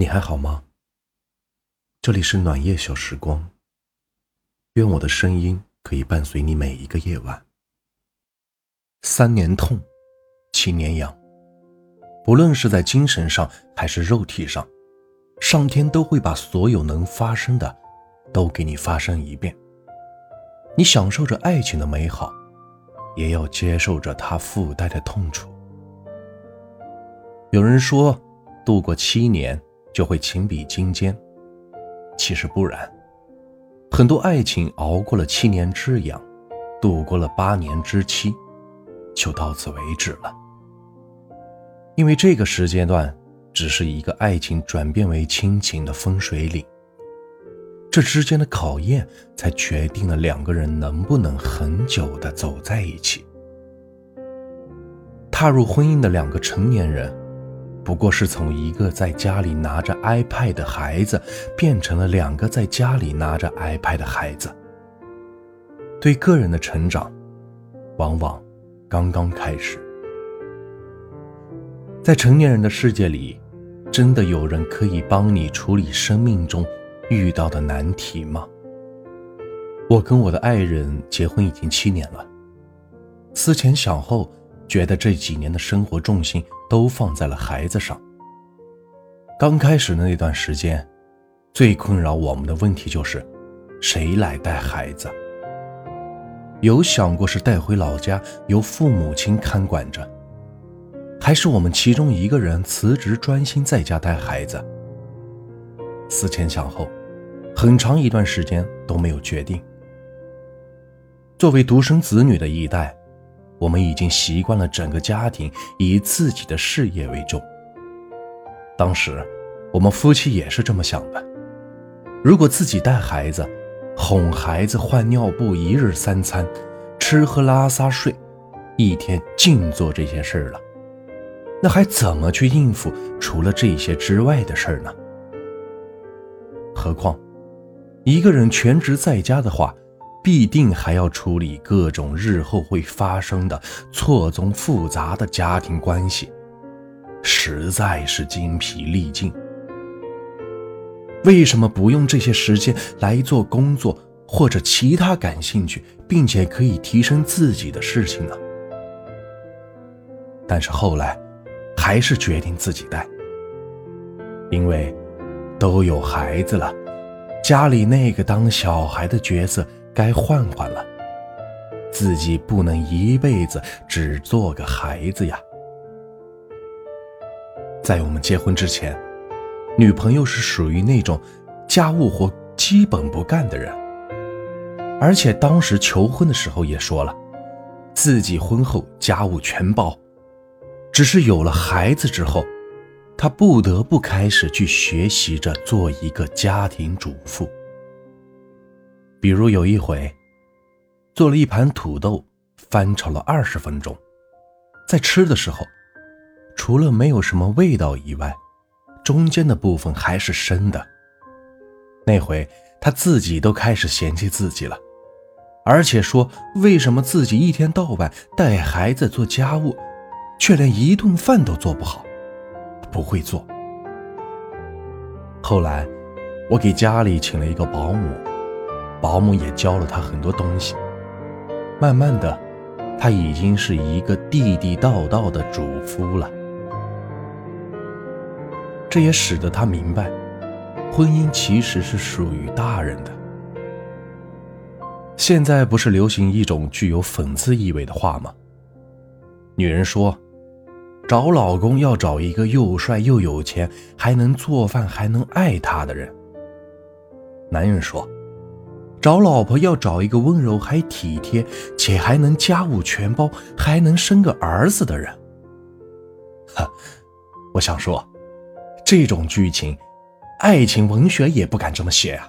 你还好吗？这里是暖夜小时光，愿我的声音可以伴随你每一个夜晚。三年痛，七年痒，不论是在精神上还是肉体上，上天都会把所有能发生的都给你发生一遍。你享受着爱情的美好，也要接受着它附带的痛楚。有人说，度过七年就会情比金坚，其实不然。很多爱情熬过了七年之痒，度过了八年之期，就到此为止了。因为这个时间段，只是一个爱情转变为亲情的分水岭。这之间的考验，才决定了两个人能不能很久的走在一起。踏入婚姻的两个成年人。不过是从一个在家里拿着 iPad 的孩子，变成了两个在家里拿着 iPad 的孩子。对个人的成长，往往刚刚开始。在成年人的世界里，真的有人可以帮你处理生命中遇到的难题吗？我跟我的爱人结婚已经七年了，思前想后。觉得这几年的生活重心都放在了孩子上。刚开始的那段时间，最困扰我们的问题就是，谁来带孩子？有想过是带回老家由父母亲看管着，还是我们其中一个人辞职专心在家带孩子？思前想后，很长一段时间都没有决定。作为独生子女的一代。我们已经习惯了整个家庭以自己的事业为重。当时，我们夫妻也是这么想的：如果自己带孩子、哄孩子、换尿布、一日三餐、吃喝拉撒睡，一天净做这些事儿了，那还怎么去应付除了这些之外的事儿呢？何况，一个人全职在家的话。必定还要处理各种日后会发生的错综复杂的家庭关系，实在是精疲力尽。为什么不用这些时间来做工作或者其他感兴趣并且可以提升自己的事情呢？但是后来，还是决定自己带，因为都有孩子了，家里那个当小孩的角色。该换换了，自己不能一辈子只做个孩子呀。在我们结婚之前，女朋友是属于那种家务活基本不干的人，而且当时求婚的时候也说了，自己婚后家务全包。只是有了孩子之后，她不得不开始去学习着做一个家庭主妇。比如有一回，做了一盘土豆，翻炒了二十分钟，在吃的时候，除了没有什么味道以外，中间的部分还是生的。那回他自己都开始嫌弃自己了，而且说为什么自己一天到晚带孩子做家务，却连一顿饭都做不好，不会做。后来，我给家里请了一个保姆。保姆也教了他很多东西，慢慢的，他已经是一个地地道道的主夫了。这也使得他明白，婚姻其实是属于大人的。现在不是流行一种具有讽刺意味的话吗？女人说，找老公要找一个又帅又有钱，还能做饭还能爱她的人。男人说。找老婆要找一个温柔还体贴，且还能家务全包，还能生个儿子的人。哈，我想说，这种剧情，爱情文学也不敢这么写啊。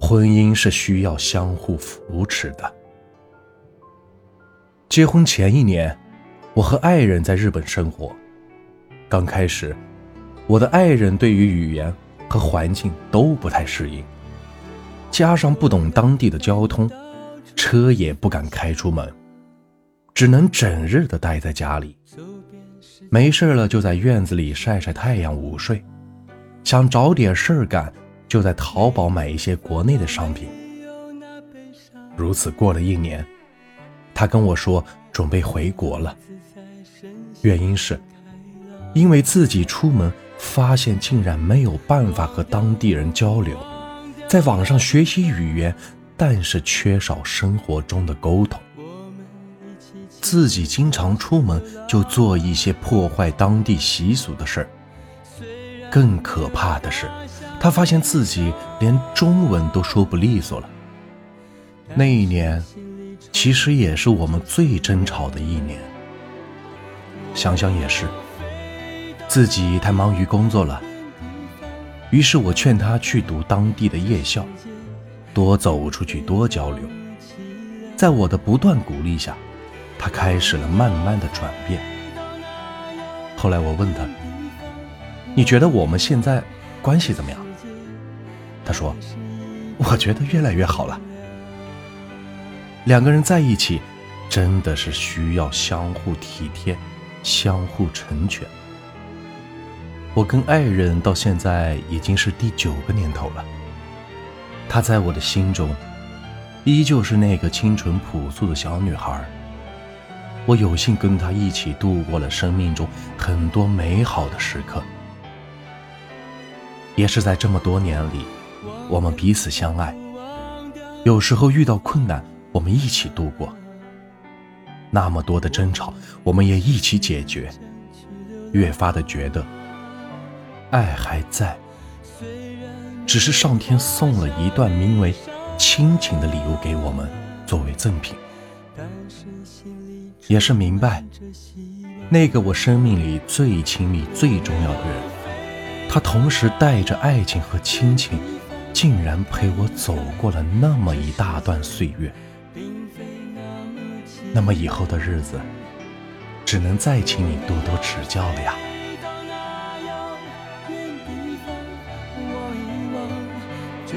婚姻是需要相互扶持的。结婚前一年，我和爱人在日本生活，刚开始，我的爱人对于语言和环境都不太适应。加上不懂当地的交通，车也不敢开出门，只能整日的待在家里。没事了就在院子里晒晒太阳午睡，想找点事儿干，就在淘宝买一些国内的商品。如此过了一年，他跟我说准备回国了，原因是，因为自己出门发现竟然没有办法和当地人交流，在网上学习语言，但是缺少生活中的沟通。自己经常出门就做一些破坏当地习俗的事儿。更可怕的是，他发现自己连中文都说不利索了。那一年，其实也是我们最争吵的一年。想想也是，自己太忙于工作了。于是我劝他去读当地的夜校，多走出去，多交流。在我的不断鼓励下。他开始了慢慢的转变。后来我问他：“你觉得我们现在关系怎么样？”他说：“我觉得越来越好了。”两个人在一起，真的是需要相互体贴，相互成全。我跟爱人到现在已经是第九个年头了，她在我的心中，依旧是那个清纯朴素的小女孩。我有幸跟她一起度过了生命中很多美好的时刻，也是在这么多年里，我们彼此相爱。有时候遇到困难，我们一起度过；那么多的争吵，我们也一起解决。越发的觉得，爱还在，只是上天送了一段名为亲情的礼物给我们，作为赠品。也是明白，那个我生命里最亲密、最重要的人，他同时带着爱情和亲情，竟然陪我走过了那么一大段岁月。那么以后的日子，只能再请你多多指教了呀。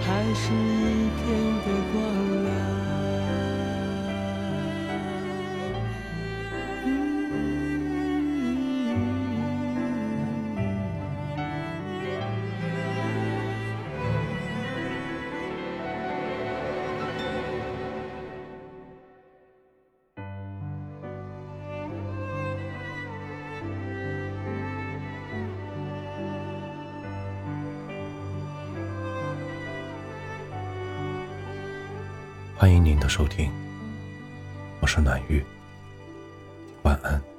还是一片的光亮。欢迎您的收听，我是暖玉，晚安。